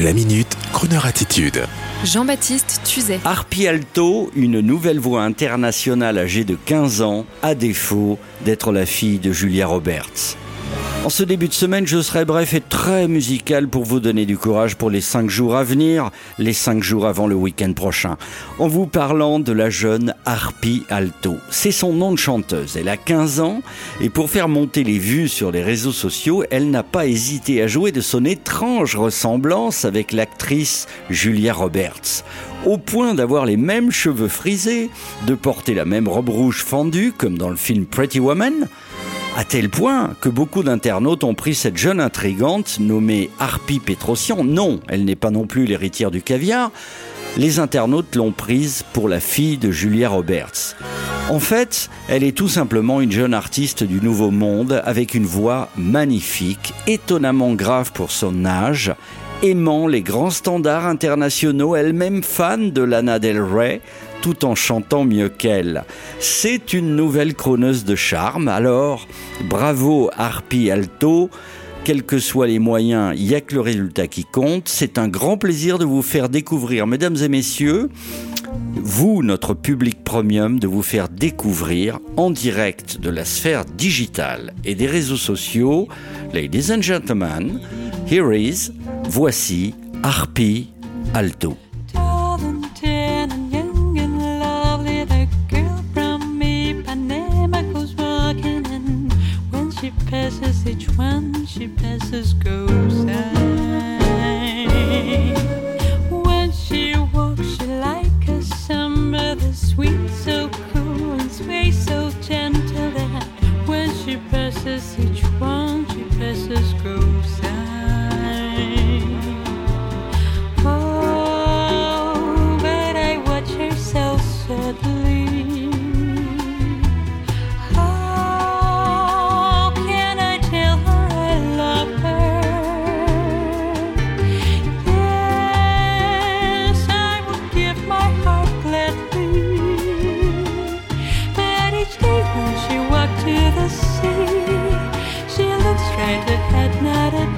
La minute, Kroneur attitude. Jean-Baptiste Tuzet. Harpy Alto, une nouvelle voix internationale âgée de 15 ans, à défaut d'être la fille de Julia Roberts. En ce début de semaine, je serai bref et très musical pour vous donner du courage pour les cinq jours à venir, les cinq jours avant le week-end prochain, en vous parlant de la jeune Harpy Alto. C'est son nom de chanteuse. Elle a 15 ans et pour faire monter les vues sur les réseaux sociaux, elle n'a pas hésité à jouer de son étrange ressemblance avec l'actrice Julia Roberts. Au point d'avoir les mêmes cheveux frisés, de porter la même robe rouge fendue comme dans le film Pretty Woman, à tel point que beaucoup d'internautes ont pris cette jeune intrigante nommée Harpy Petrosian. Non, elle n'est pas non plus l'héritière du caviar. Les internautes l'ont prise pour la fille de Julia Roberts. En fait, elle est tout simplement une jeune artiste du Nouveau Monde avec une voix magnifique, étonnamment grave pour son âge, aimant les grands standards internationaux, elle-même fan de Lana Del Rey, tout en chantant mieux qu'elle. C'est une nouvelle chroneuse de charme, alors bravo Harpy Alto. Quels que soient les moyens, il n'y a que le résultat qui compte. C'est un grand plaisir de vous faire découvrir, mesdames et messieurs, vous, notre public premium, de vous faire découvrir en direct de la sphère digitale et des réseaux sociaux, ladies and gentlemen, here is, voici Harpy Alto. She passes goes high. When she walks, she like a summer, the sweet, so cool and sweet, so gentle that when she passes, each one she passes goes high. to the sea. She looked straight ahead, not at